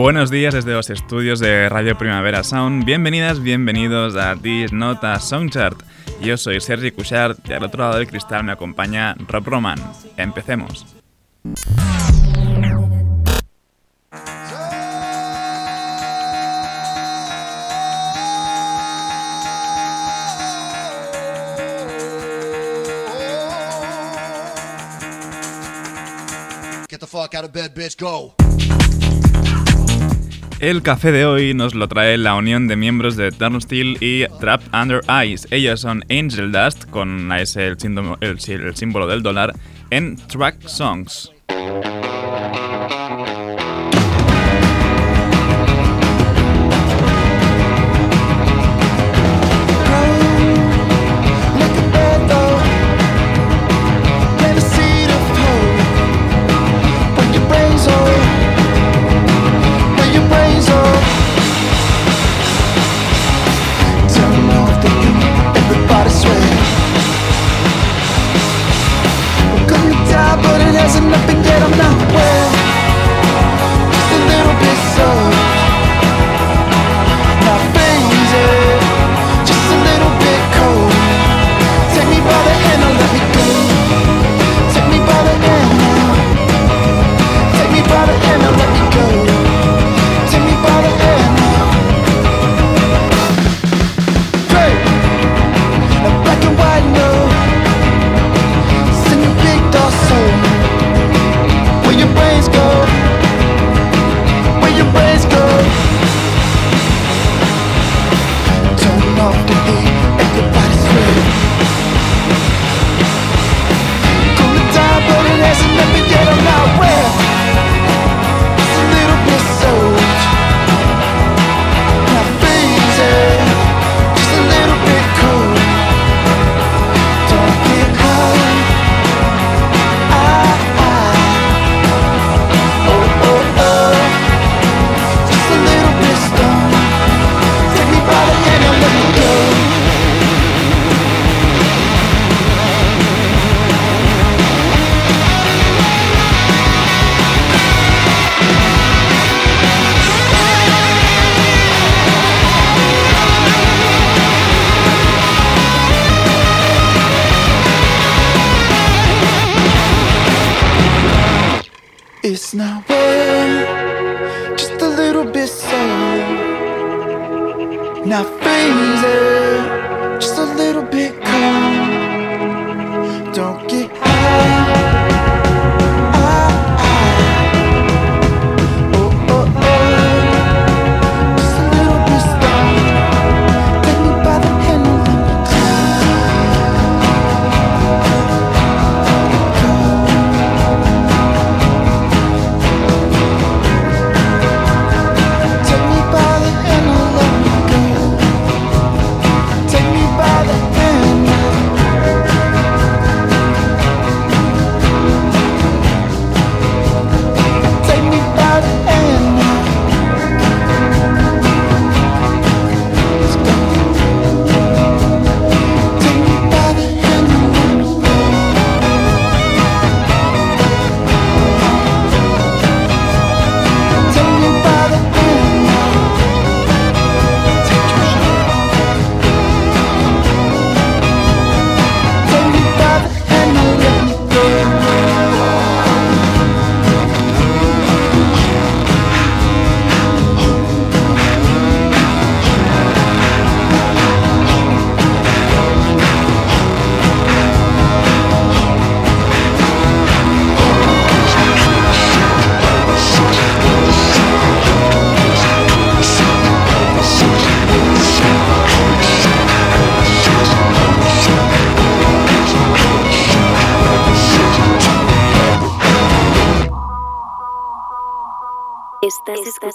Buenos días desde los estudios de Radio Primavera Sound. Bienvenidas, bienvenidos a This Nota Songchart. Yo soy Sergi Cushart y al otro lado del cristal me acompaña Rob Roman. Empecemos. Get the fuck out of bed, bitch, go. El café de hoy nos lo trae la unión de miembros de Turnstile y Trap Under Ice. Ellos son Angel Dust, con S el símbolo del dólar, en Track Songs.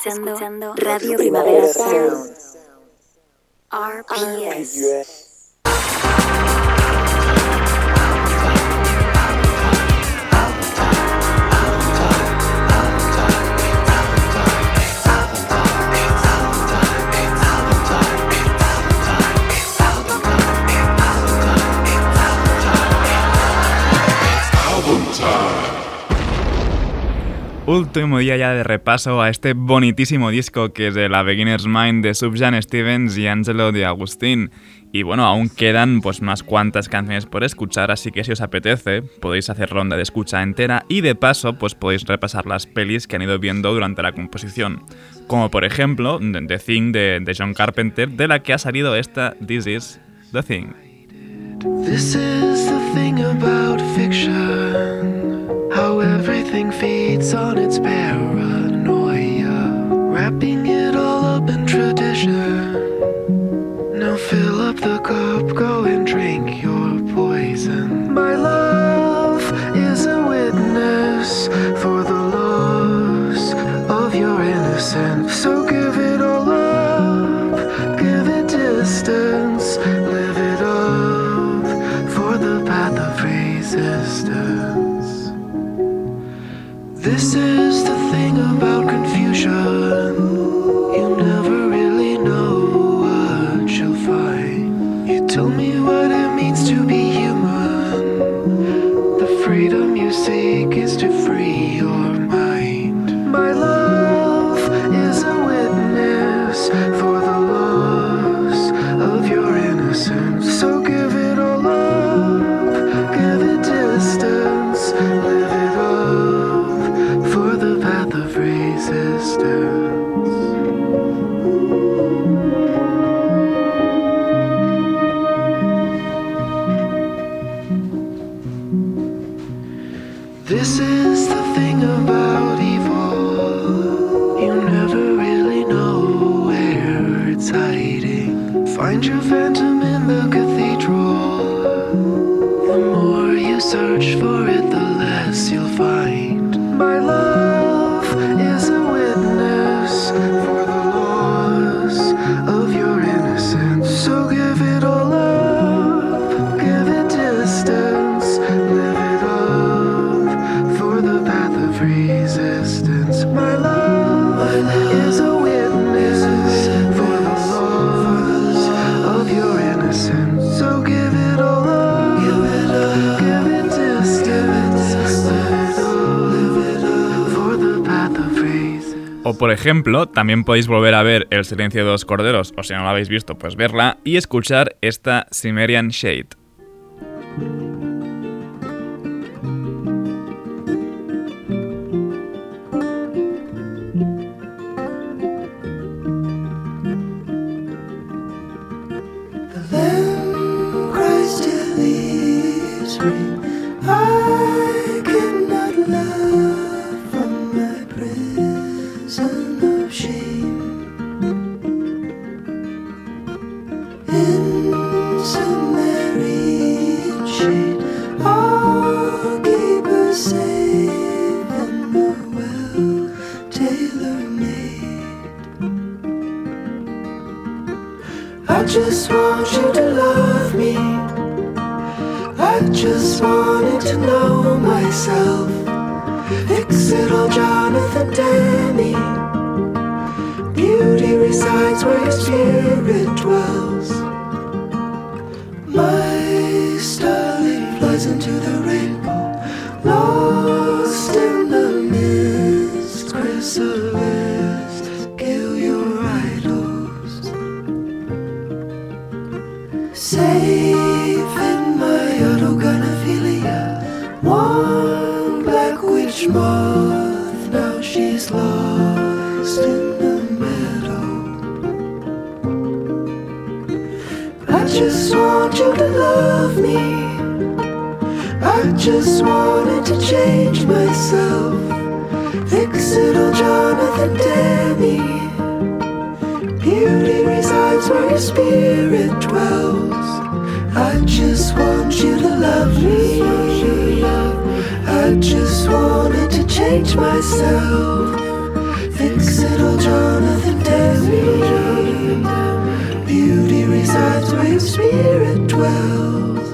Estás, escuchando, Último día ya de repaso a este bonitísimo disco que es de La Beginner's Mind de Subjan Stevens y Angelo de Agustín. Y bueno, aún quedan pues más cuantas canciones por escuchar, así que si os apetece, podéis hacer ronda de escucha entera y de paso pues podéis repasar las pelis que han ido viendo durante la composición. Como por ejemplo The Thing de, de John Carpenter, de la que ha salido esta This Is The Thing. This is the thing about fiction. How everything feeds on its paranoia, wrapping it all up in tradition. Now fill up the cup, go and drink your poison. My love is a witness for the loss of your innocence. So search for it, the less you'll ejemplo, también podéis volver a ver El silencio de los corderos, o si no la habéis visto, pues verla y escuchar esta Cimmerian Shade. Safe in my autogonophilia, one black witch moth. Now she's lost in the meadow. I just want you to love me. I just wanted to change myself. Fix it all, Jonathan Demi. Beauty resides where your spirit dwells. I just want you to love me. I just wanted to change myself. Fix it Jonathan Demme. Beauty resides where spirit dwells.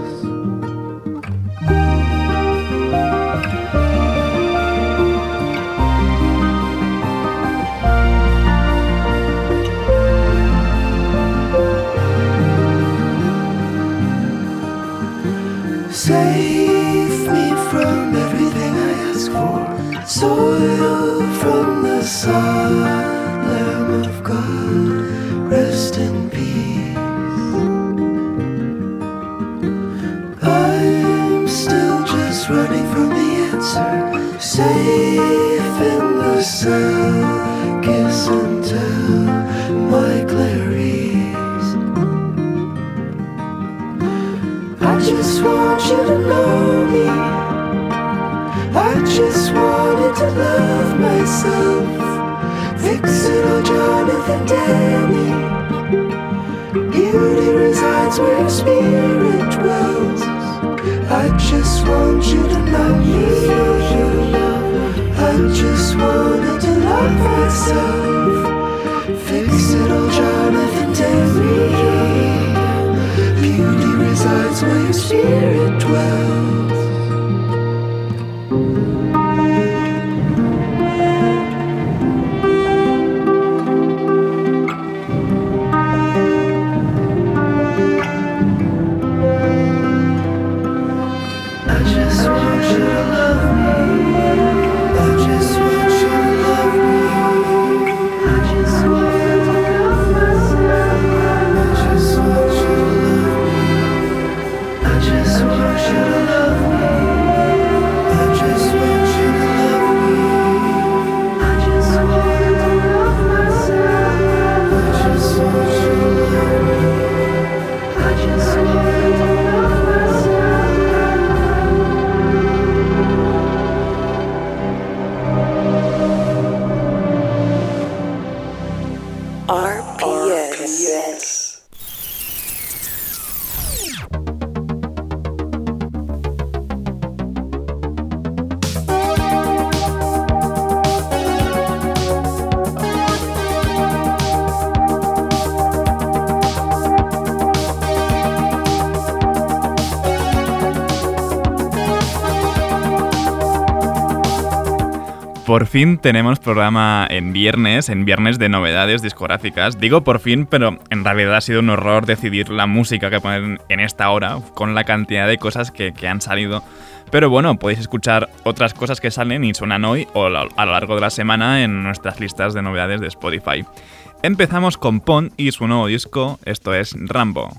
Just wanted to love myself. Fix it all, Jonathan Demme. Beauty resides where your spirit dwells. Por fin tenemos programa en viernes, en viernes de novedades discográficas. Digo por fin, pero en realidad ha sido un horror decidir la música que poner en esta hora, con la cantidad de cosas que, que han salido. Pero bueno, podéis escuchar otras cosas que salen y suenan hoy o a lo largo de la semana en nuestras listas de novedades de Spotify. Empezamos con Pon y su nuevo disco, esto es Rambo.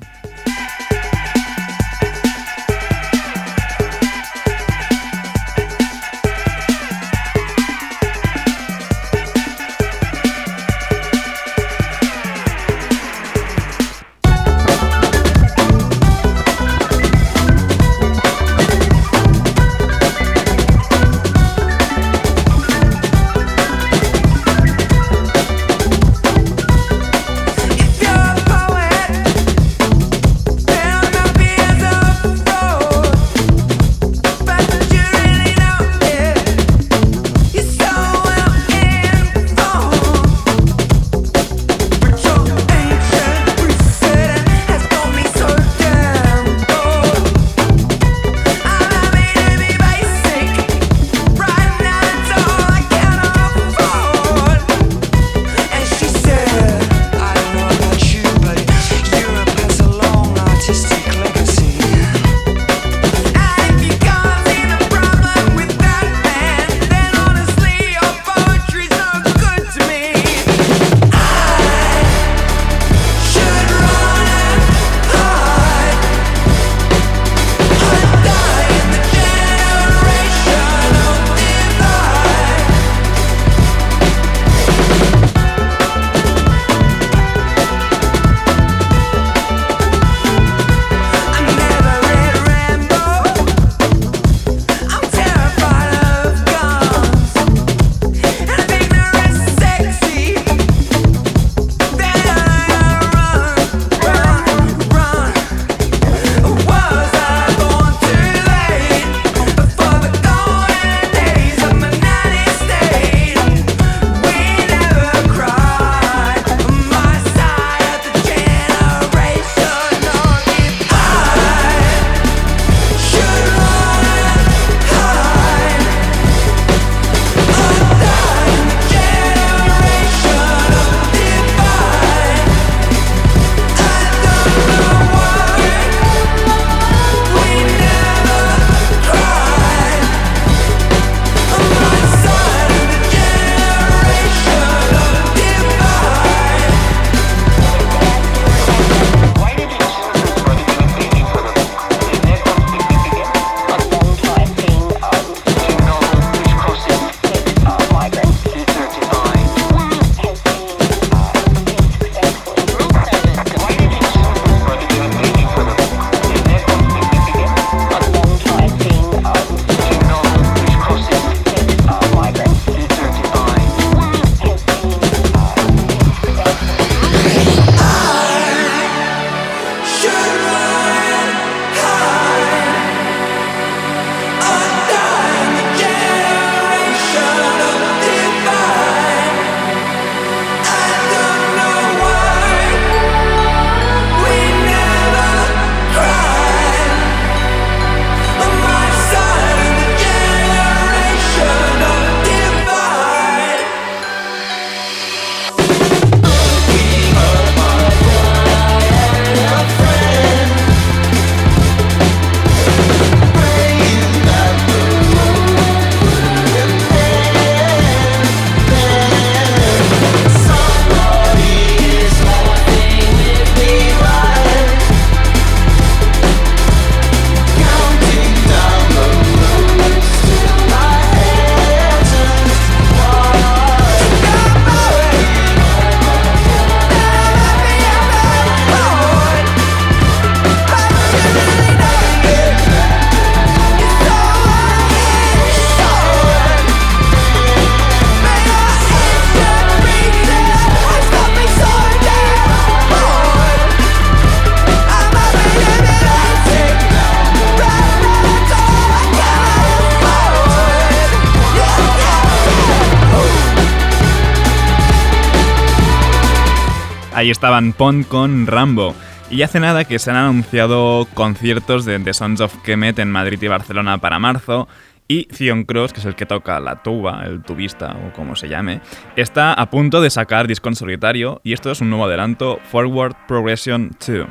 Ahí estaban Pond con Rambo. Y hace nada que se han anunciado conciertos de The Sons of Kemet en Madrid y Barcelona para marzo. Y Zion Cross, que es el que toca la tuba, el tubista o como se llame, está a punto de sacar disco en solitario y esto es un nuevo adelanto, Forward Progression 2.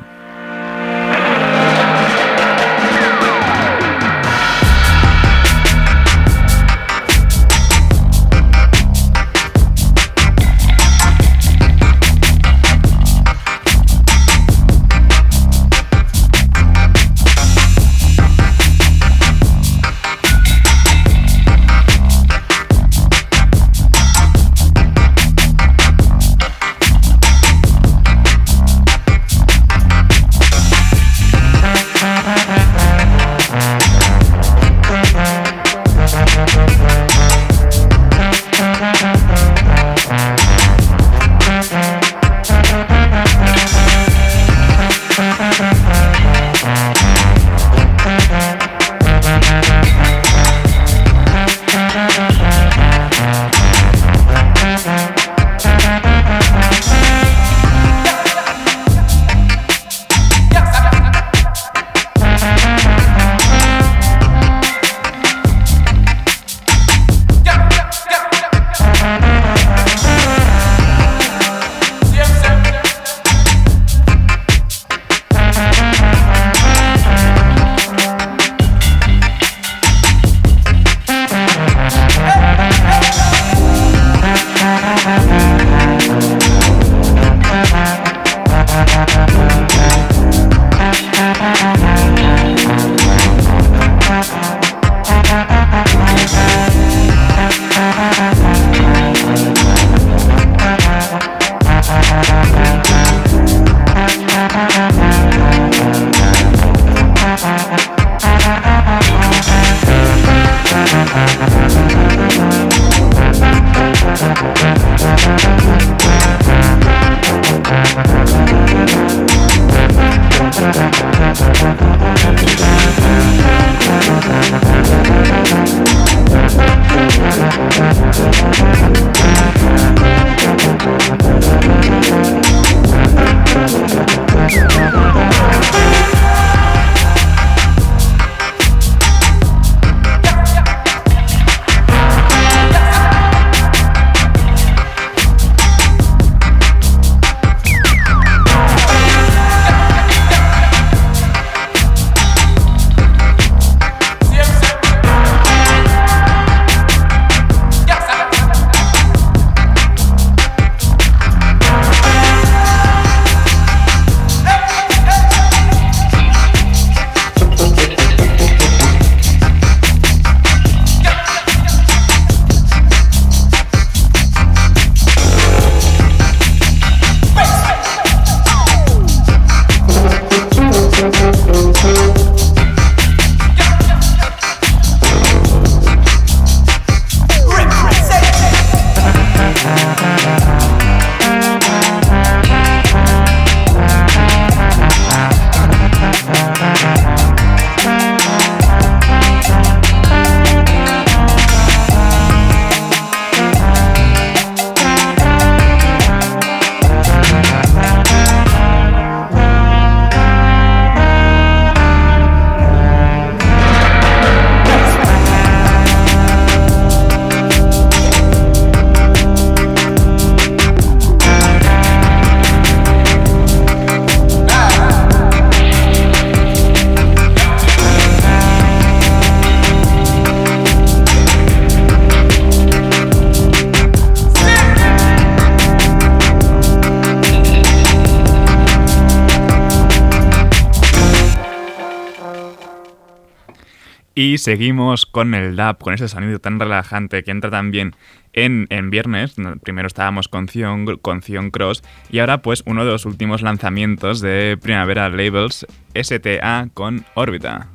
Seguimos con el DAP, con ese sonido tan relajante que entra también en, en viernes. Primero estábamos con Zion, con Cross y ahora pues uno de los últimos lanzamientos de Primavera Labels, STA con Órbita.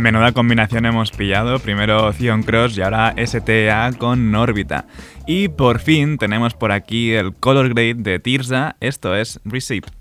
Menuda combinación hemos pillado, primero Zion Cross y ahora STA con órbita. Y por fin tenemos por aquí el color grade de Tirza, esto es Receipt.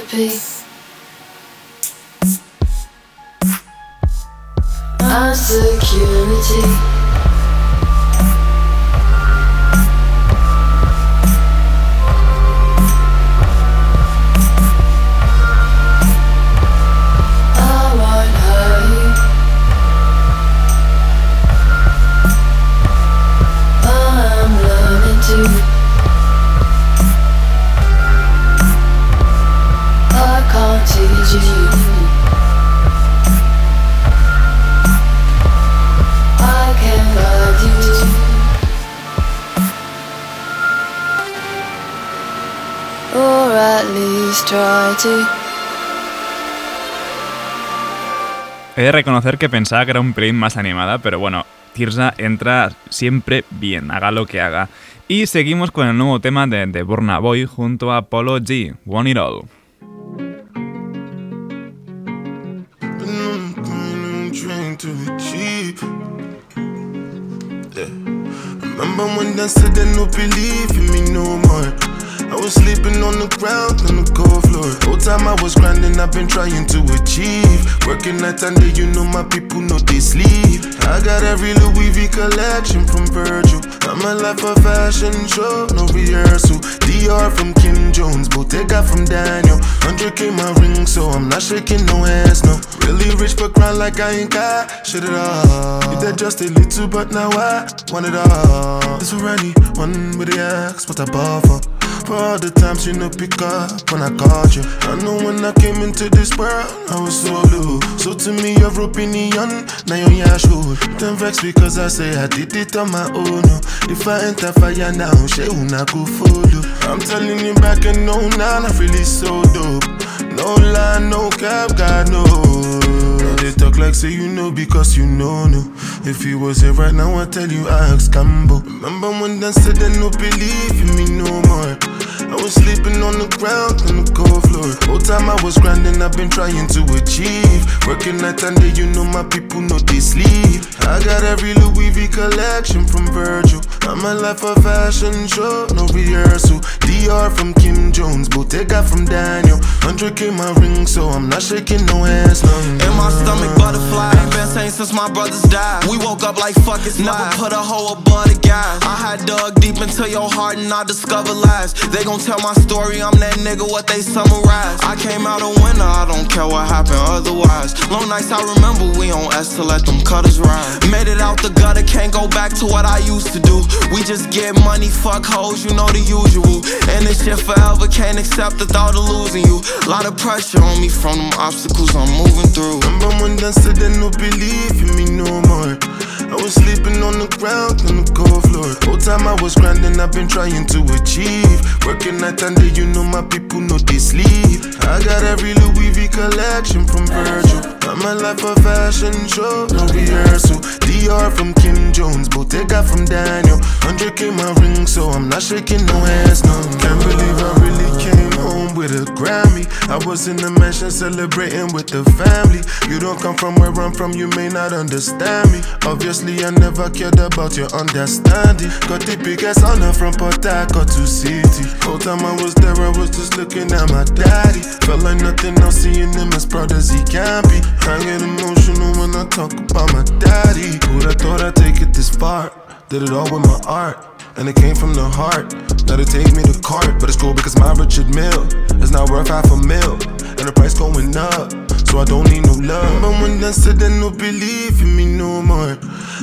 to be. Our security. He de reconocer que pensaba que era un pelín más animada, pero bueno, Tirza entra siempre bien, haga lo que haga. Y seguimos con el nuevo tema de, de Burna Boy junto a Polo G, Want It All. I was sleeping on the ground on the cold floor. Whole time I was grinding, I've been trying to achieve. Working night and day, you know my people know they sleep. I got every Louis V collection from Virgil. I'm a life of fashion show, no rehearsal. DR from Kim Jones, Bottega from Daniel. 100k my ring, so I'm not shaking no hands, no. Really rich but grind like I ain't got shit at all. You that just a little, but now I want it all. This for anyone with the axe, what I bought for. All the times you know pick up when I called you. I know when I came into this world, I was so low. So to me, you're opinion, now you're yeah, sure. Don't vex because I say I did it on my own. Oh. If I enter fire now, she una go follow. I'm telling you back and no, now I really so dope. No lie, no cap, God knows they talk like say you know because you know no. If you was here right now, I tell you I ask Cambo. Remember when they said they no believe in me no more. I was sleeping on the ground on the cold floor. Whole time I was grinding, I've been trying to achieve. Working night and day, you know my people know they sleep. I got every Louis V collection from Virgil. I'm a life of fashion show, no rehearsal. DR from Kim Jones, Bottega from Daniel. 100k my ring, so I'm not shaking no hands. No, no. In my stomach, butterfly. Ain't been same since my brothers died. We woke up like fuck it's Never put a hoe above the guys. I had dug deep into your heart and I discovered lies. They gon' tell my story, I'm that nigga, what they summarize. I came out a winner, I don't care what happened otherwise. Long nights I remember, we on S to let them cutters ride. Made it out the gutter, can't go back to what I used to do. We just get money, fuck hoes, you know the usual. And this shit forever, can't accept the thought of losing you. Lot of pressure on me from them obstacles I'm moving through. Remember when they said they no believe in me no more. I was sleeping on the ground on the cold floor. Whole time I was grinding, I've been trying to achieve. Working night and day, you know my people know they sleep. I got every Louis V collection from Virgil. I'm a life a fashion show, no rehearsal. DR from Kim Jones, Bottega from Daniel. 100k my ring, so I'm not shaking no hands, no. Can't believe I really came home with a Grammy. I was in the mansion celebrating with the family. You don't come from where I'm from, you may not understand me. Obviously, I never cared about your understanding. Got the biggest honor from Port Harcourt to City. Whole time I was there, I was just looking at my daddy. Felt like nothing else, seeing him as proud as he can be. I get emotional when I talk about my daddy. Who'd have thought I'd take it this far? Did it all with my art. And it came from the heart. Now they take me to court, but it's cool because my Richard Mill is not worth half a mil. And the price going up, so I don't need no love. But when I said they no believe in me no more.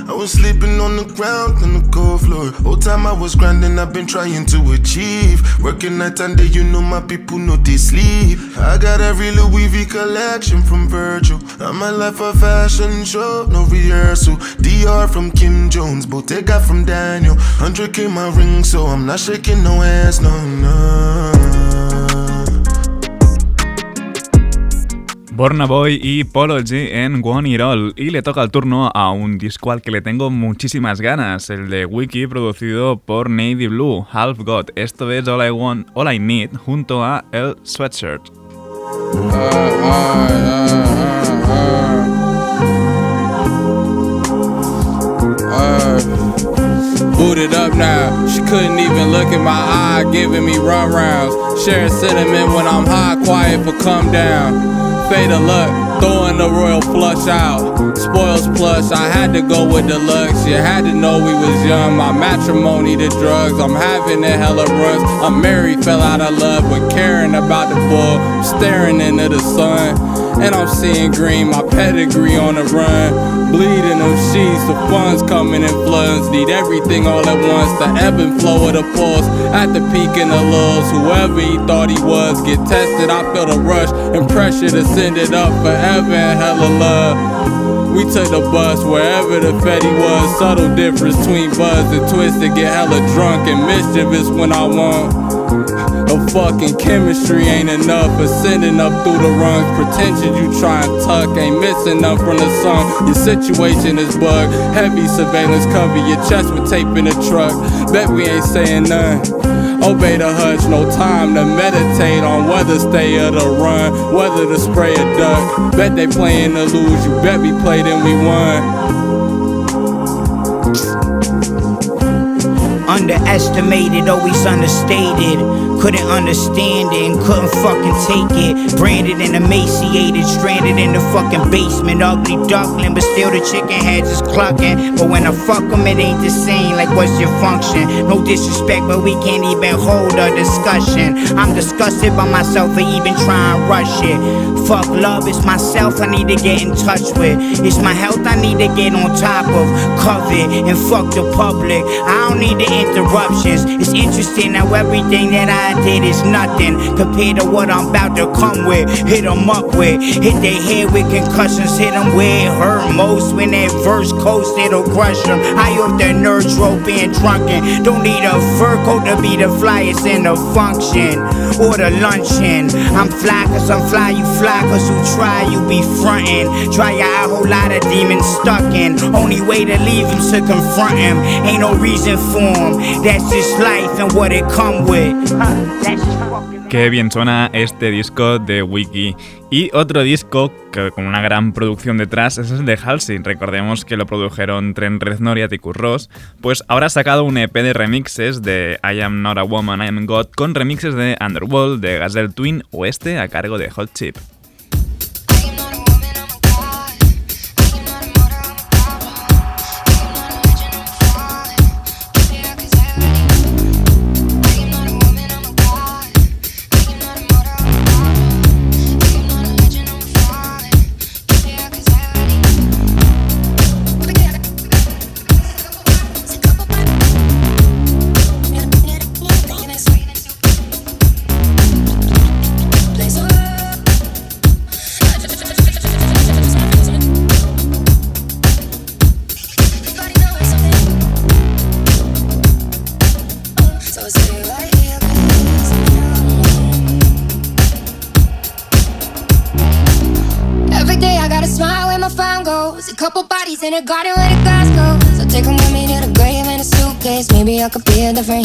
I was sleeping on the ground on the cold floor. Whole time I was grinding, I've been trying to achieve. Working night and day, you know my people know they sleep. I got every Louis V collection from Virgil. I'm a life a fashion show, no rehearsal. DR from Kim Jones, Bottega from Daniel. 100k my ring, so I'm not shaking no hands, no, no. Borna Boy y Polo G en One It All. Y le toca el turno a un disco al que le tengo muchísimas ganas, el de Wiki producido por Navy Blue, Half God. Esto es All I Want, All I Need junto a El Sweatshirt. Booted up now, she couldn't even look in my eye, giving me run rounds. Sharing cinnamon when I'm high, quiet for come down. Of luck, throwing the royal flush out. Spoils plush, I had to go with deluxe. You had to know we was young. My matrimony to drugs, I'm having a hella runs. I'm married, fell out of love, but caring about the bull, staring into the sun. And I'm seeing green, my pedigree on the run. Bleeding them sheets, the funds coming in floods. Need everything all at once. The ebb and flow of the pulse. At the peak and the lows. Whoever he thought he was, get tested. I feel the rush and pressure to send it up forever and hella love. We took the bus wherever the Fetty was. Subtle difference between buzz and twisted. Get hella drunk and mischievous when I want. A fucking chemistry ain't enough for sending up through the rungs. Pretension you try and tuck ain't missing enough from the sun. Your situation is bug. Heavy surveillance cover your chest with tape in the truck. Bet we ain't saying none. Obey the hush, no time to meditate on whether stay or to run, whether to spray a duck. Bet they playing to lose, you bet we played and we won. Underestimated, always understated. Couldn't understand it and couldn't fucking take it. Branded and emaciated, stranded in the fucking basement. Ugly duckling, but still the chicken heads is clucking. But when I fuck them, it ain't the same. Like, what's your function? No disrespect, but we can't even hold a discussion. I'm disgusted by myself for even trying to rush it. Fuck love, it's myself I need to get in touch with. It's my health I need to get on top of. Covet and fuck the public. I don't need the interruptions. It's interesting how everything that I did is nothing compared to what I'm about to come with. Hit Hit 'em up with. Hit their head with concussions. Hit 'em where it hurt most. When that verse coast, it'll crush 'em. High off the nerve rope being drunken. Don't need a fur coat to be the flyest in the function or the luncheon. I'm fly cause I'm fly, you fly cause you try, you be frontin'. Try a whole lot of demons stuck in. Only way to leave him to confront him. Ain't no reason for him. Qué bien suena este disco de Wiki. Y otro disco que con una gran producción detrás es el de Halsey. Recordemos que lo produjeron Trent Reznor y Atticus Ross. Pues ahora ha sacado un EP de remixes de I Am Not a Woman, I Am God con remixes de Underworld, de Gazelle Twin o este a cargo de Hot Chip. In a garden where the grass grows. So take 'em with me to the grave in a suitcase. Maybe I could be a different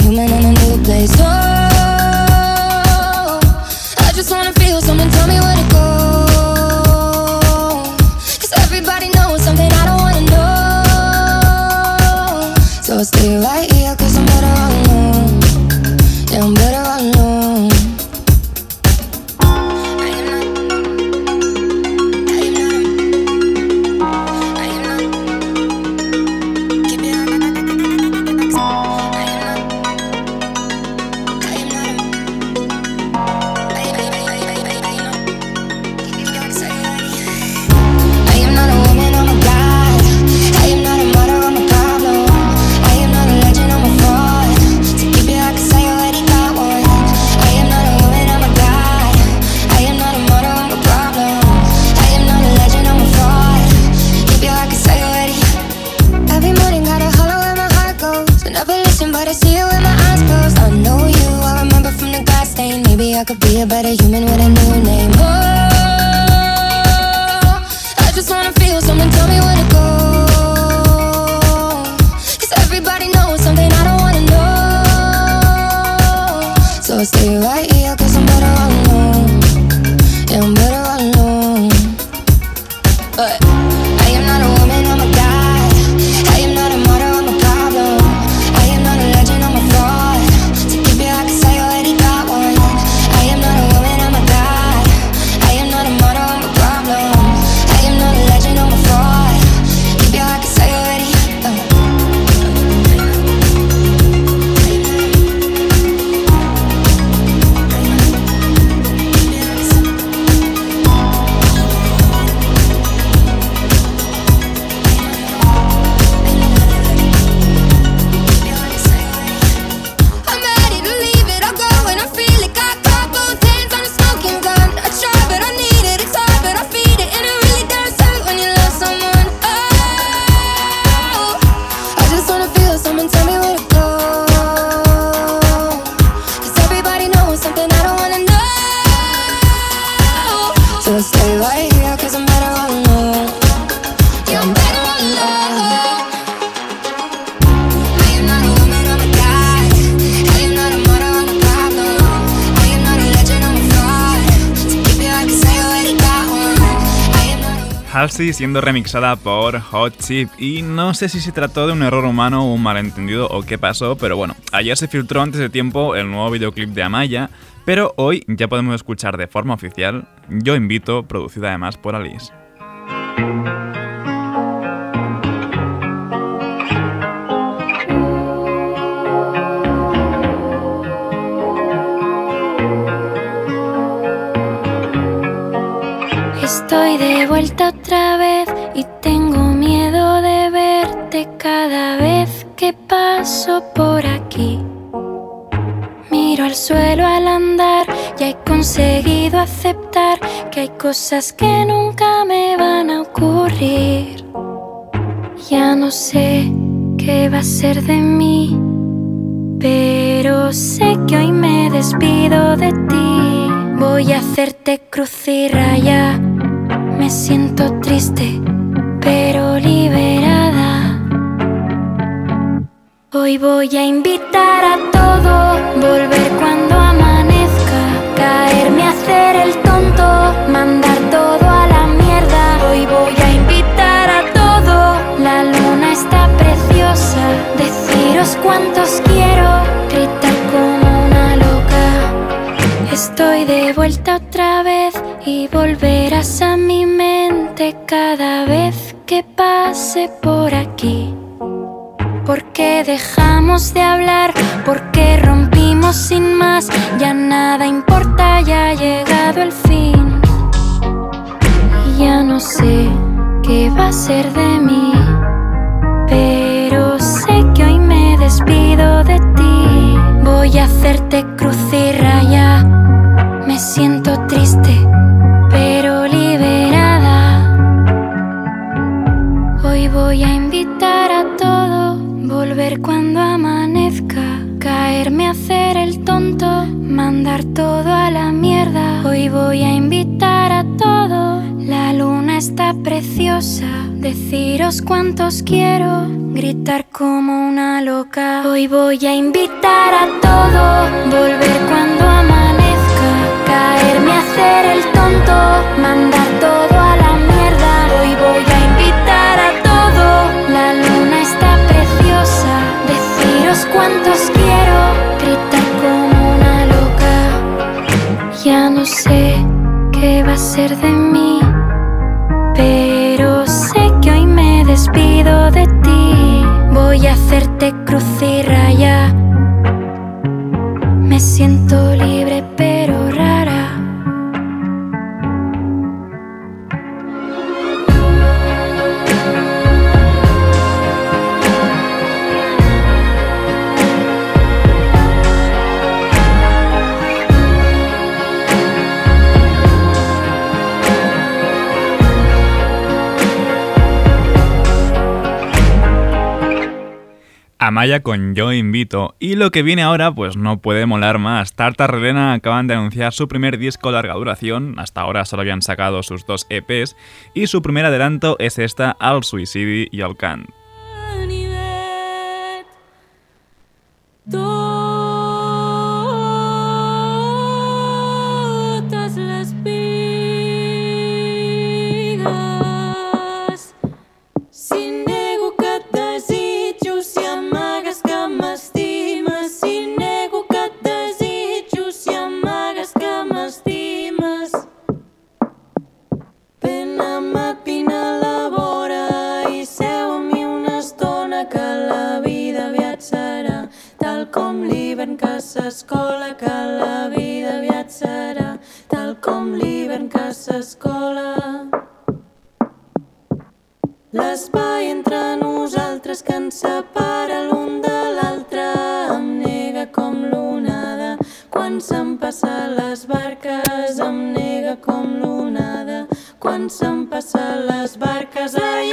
siendo remixada por Hot Chip y no sé si se trató de un error humano o un malentendido o qué pasó, pero bueno, ayer se filtró antes de tiempo el nuevo videoclip de Amaya, pero hoy ya podemos escuchar de forma oficial Yo Invito, producida además por Alice. Estoy de vuelta otra por aquí. Miro al suelo al andar, ya he conseguido aceptar que hay cosas que nunca me van a ocurrir. Ya no sé qué va a ser de mí, pero sé que hoy me despido de ti. Voy a hacerte cruz y raya. Me siento triste, pero liberada. Hoy voy a invitar a todo, volver cuando amanezca, caerme a hacer el tonto, mandar todo a la mierda. Hoy voy a invitar a todo, la luna está preciosa, deciros cuántos quiero, gritar como una loca. Estoy de vuelta otra vez y volverás a mi mente cada vez que pase por aquí. ¿Por qué dejamos de hablar? ¿Por qué rompimos sin más? Ya nada importa, ya ha llegado el fin. Y ya no sé qué va a ser de mí. Pero sé que hoy me despido de ti. Voy a hacerte cruz y raya. Me siento hacer el tonto, mandar todo a la mierda. Hoy voy a invitar a todo, la luna está preciosa. deciros cuántos quiero, gritar como una loca. Hoy voy a invitar a todo, volver cuando amanezca, caerme a hacer el tonto, mandar todo a la mierda. Hoy voy a invitar a todo, la luna está preciosa, deciros cuántos quiero, gritar como una loca. Ya no sé qué va a ser de mí, pero sé que hoy me despido de ti. Voy a hacerte cruz y raya. Me siento libre pero Amaya con Yo Invito. Y lo que viene ahora, pues no puede molar más. Tarta Relena acaban de anunciar su primer disco larga duración, hasta ahora solo habían sacado sus dos EPs, y su primer adelanto es esta, Al Suicidi i el Cant. S'escola, que la vida aviat serà tal com l'hivern que s'escola. L'espai entre nosaltres que ens separa l'un de l'altre em nega com l'onada. Quan se'm passa les barques em nega com l'onada. Quan se'm passa les barques, ai,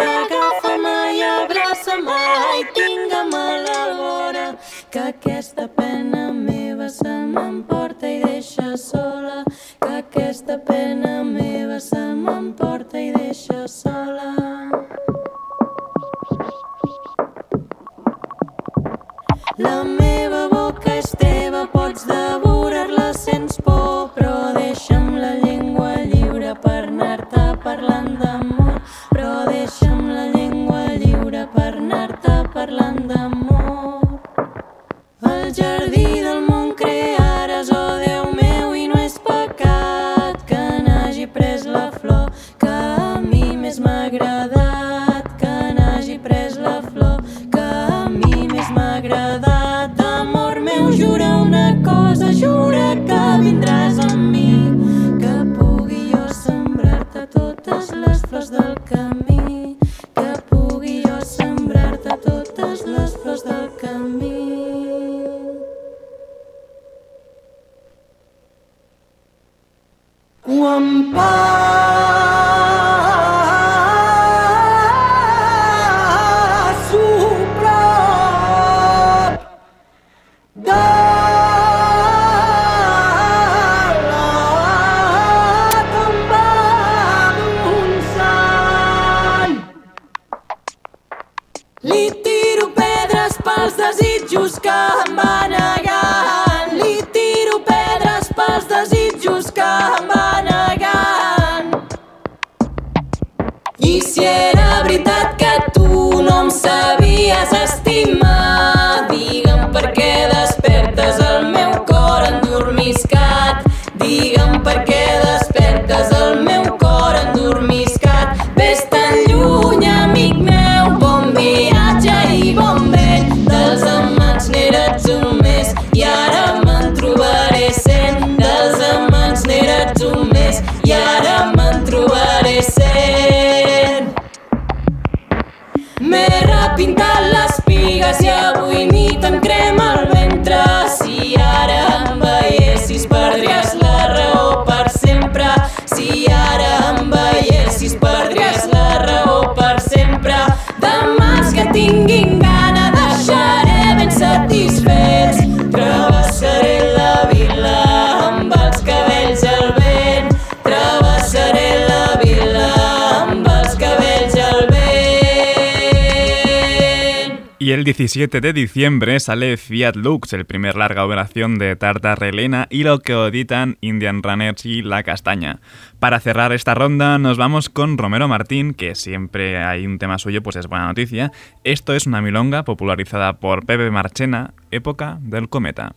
17 de diciembre sale Fiat Lux, el primer larga duración de Tarta Relena y lo que editan Indian Runners y La Castaña. Para cerrar esta ronda nos vamos con Romero Martín, que siempre hay un tema suyo, pues es buena noticia. Esto es una milonga popularizada por Pepe Marchena, época del cometa.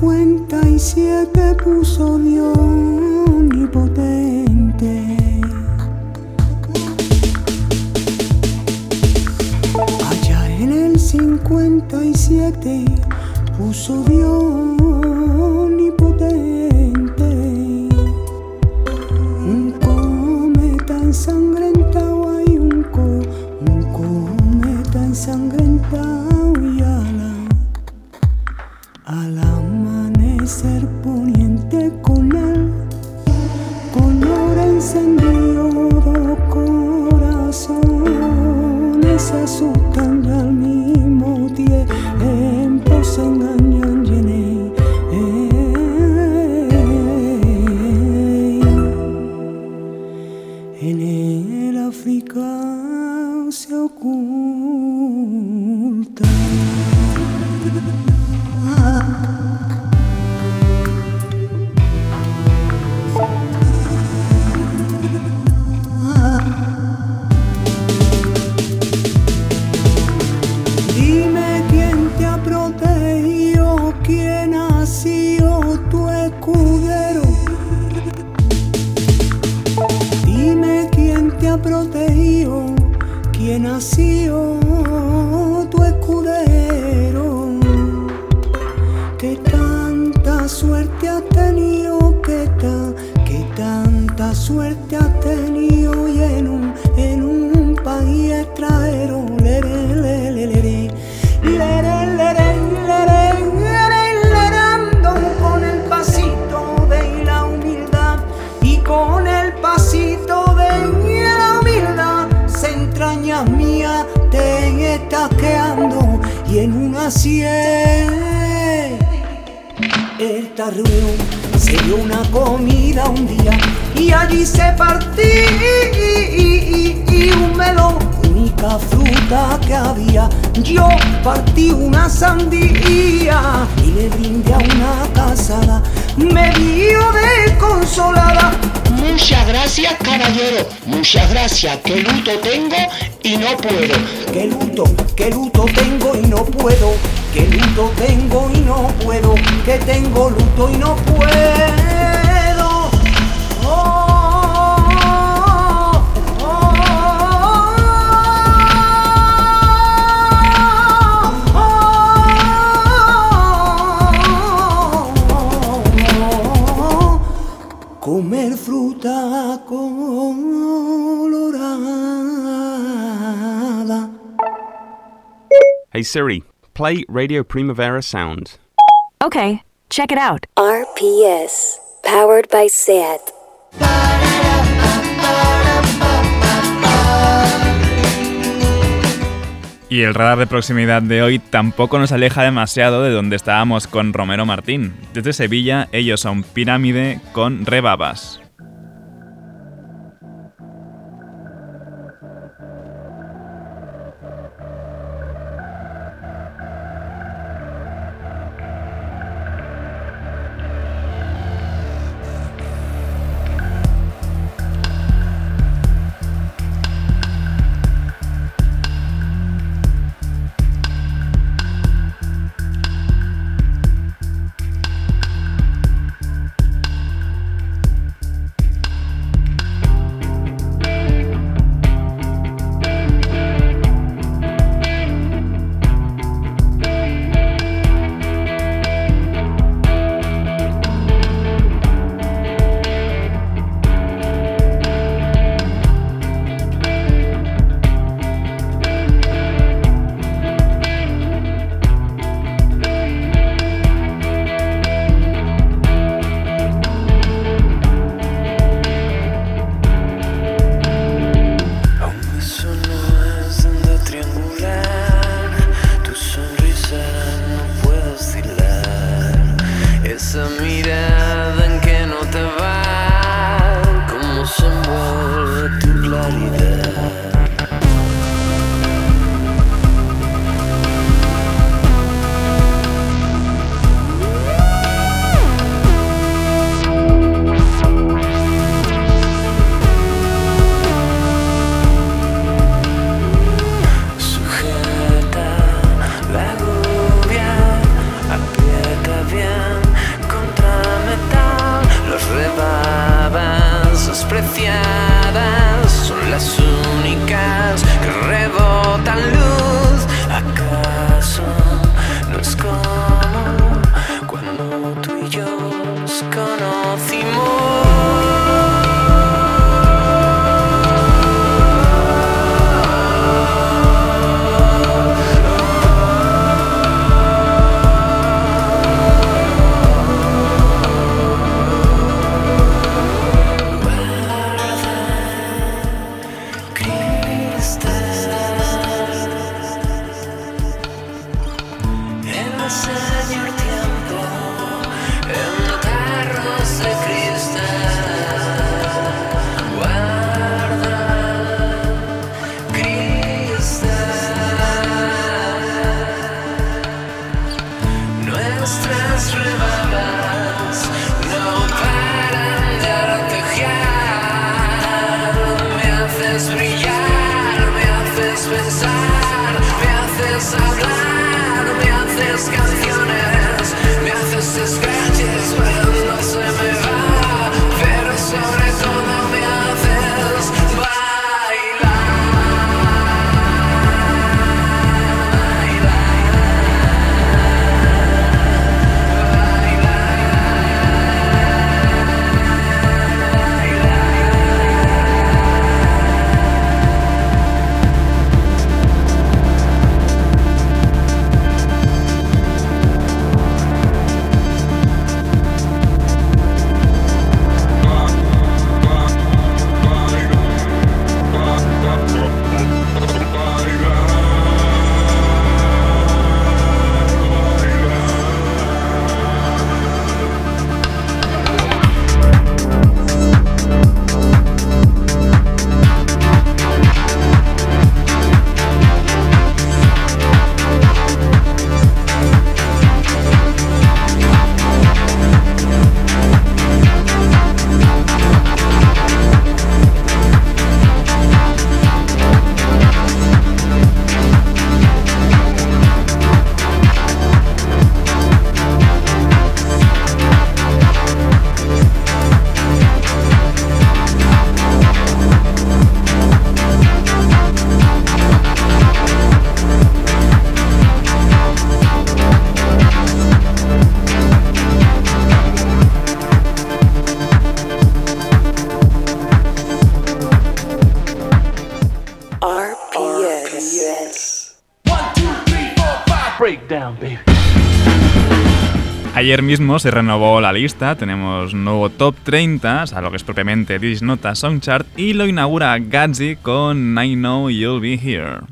57 puso Dios omnipotente. Allá en el 57 puso Dios omnipotente. Un cometa ensangrentado hay un co, un cometa ensangrentado Muchas gracias. Que luto tengo y no puedo. Que luto, que luto tengo y no puedo. Que luto tengo y no puedo. Que tengo luto y no puedo. Oh, Comer fruta Hey Siri, play Radio Primavera Sound. Okay, check it out. RPS, powered by SAT. Y el radar de proximidad de hoy tampoco nos aleja demasiado de donde estábamos con Romero Martín. Desde Sevilla, ellos son Pirámide con Rebabas. Me haces hablar, me haces canciones, me haces scratches, pero no se me va. Pero sobre todo. Ayer mismo se renovó la lista, tenemos nuevo top 30, a lo que es propiamente This Nota Song Chart, y lo inaugura Gatsby con I Know You'll Be Here.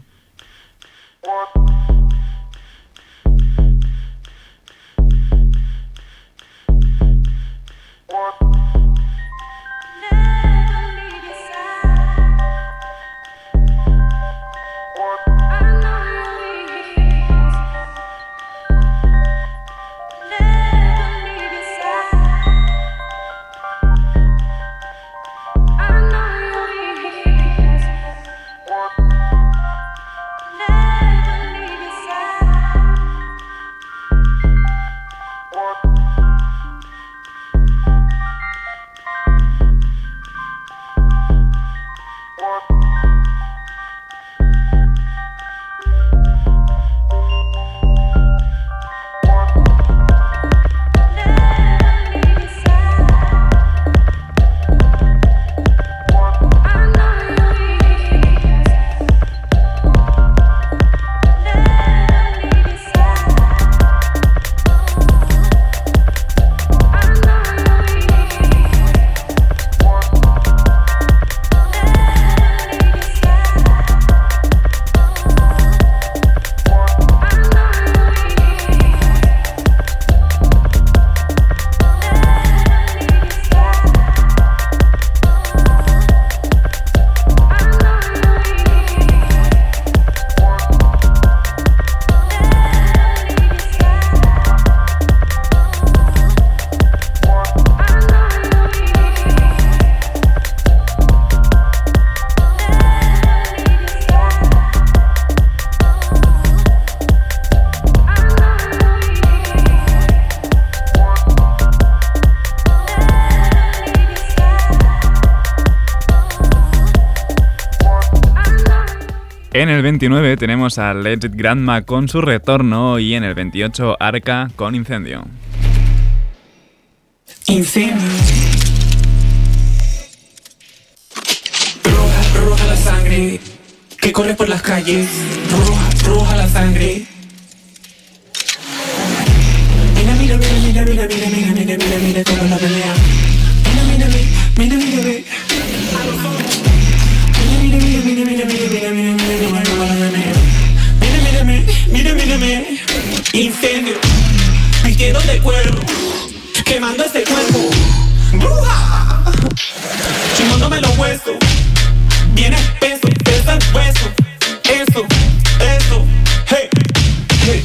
En el 29 tenemos a Legit Grandma con su retorno y en el 28 Arca con Incendio. Incendio. Roja, roja la sangre que corre por las calles. Roja, roja la sangre. Mira, mira, mira, mira, mira, mira, mira, mira, mira, mira, cómo la pelea. Mira, Incendio, metieron de cuerpo, quemando este cuerpo. ¡Bruja! Chumándome los huesos, viene peso, pesa el hueso. Eso, eso, hey, hey.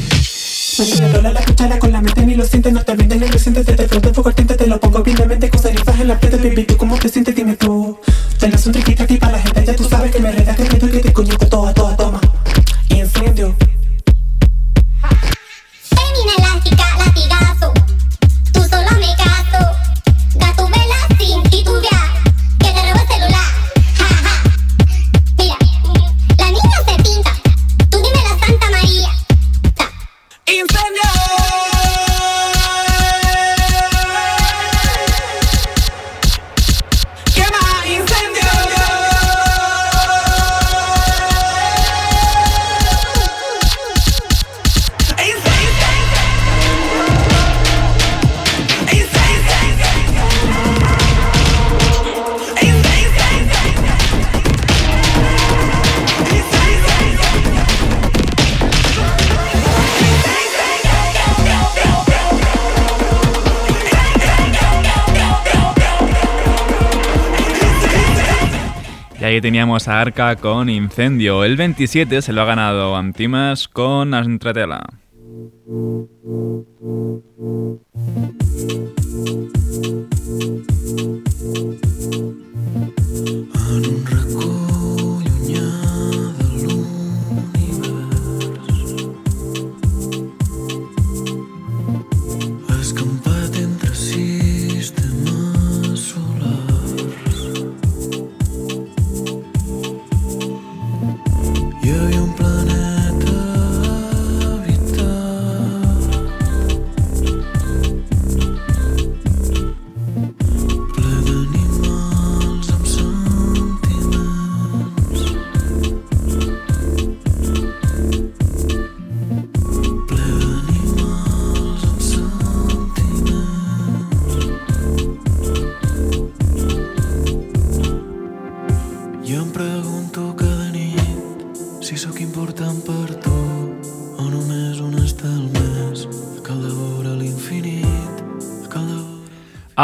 Manipula la cuchara con la mente ni lo sientes, no te vendes ni lo sientes, te defraudo fuego ardiente, te lo pongo bien de mente, con cerezas en la plata, baby, ¿tú cómo te sientes? Dime tú, te no son triquitas, para la gente, ya tú sabes que me redas, que te que te coño con todo. ahí teníamos a Arca con Incendio. El 27 se lo ha ganado Antimas con Antretela.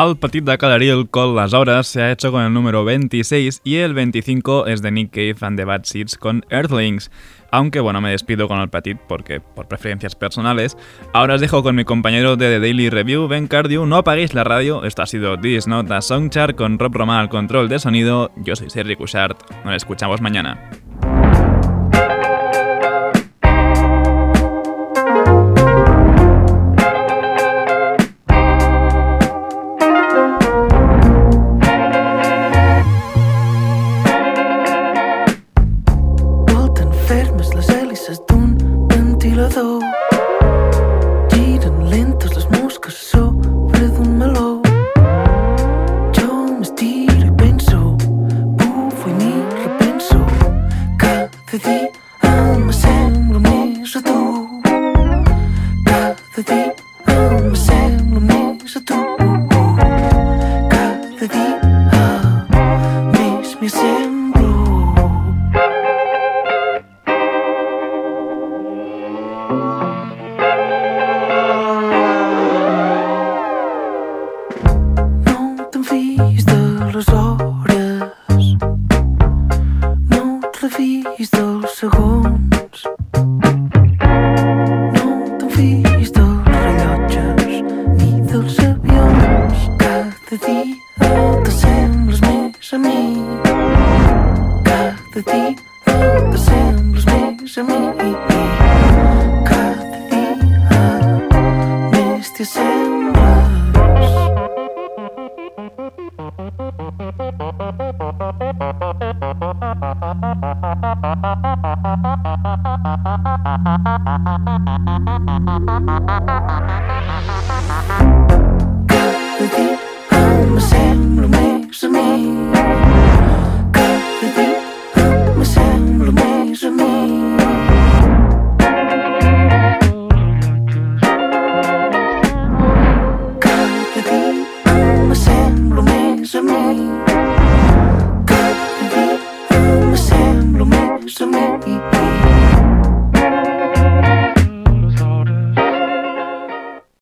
El Petit de con las horas se ha hecho con el número 26 y el 25 es de Nick Cave and the Bad Seeds con Earthlings. Aunque bueno, me despido con el Petit porque por preferencias personales. Ahora os dejo con mi compañero de The Daily Review, Ben Cardio. No apaguéis la radio. Esto ha sido This Nota Songchart con Rob Roma al control de sonido. Yo soy Sergi Cushart. Nos escuchamos mañana.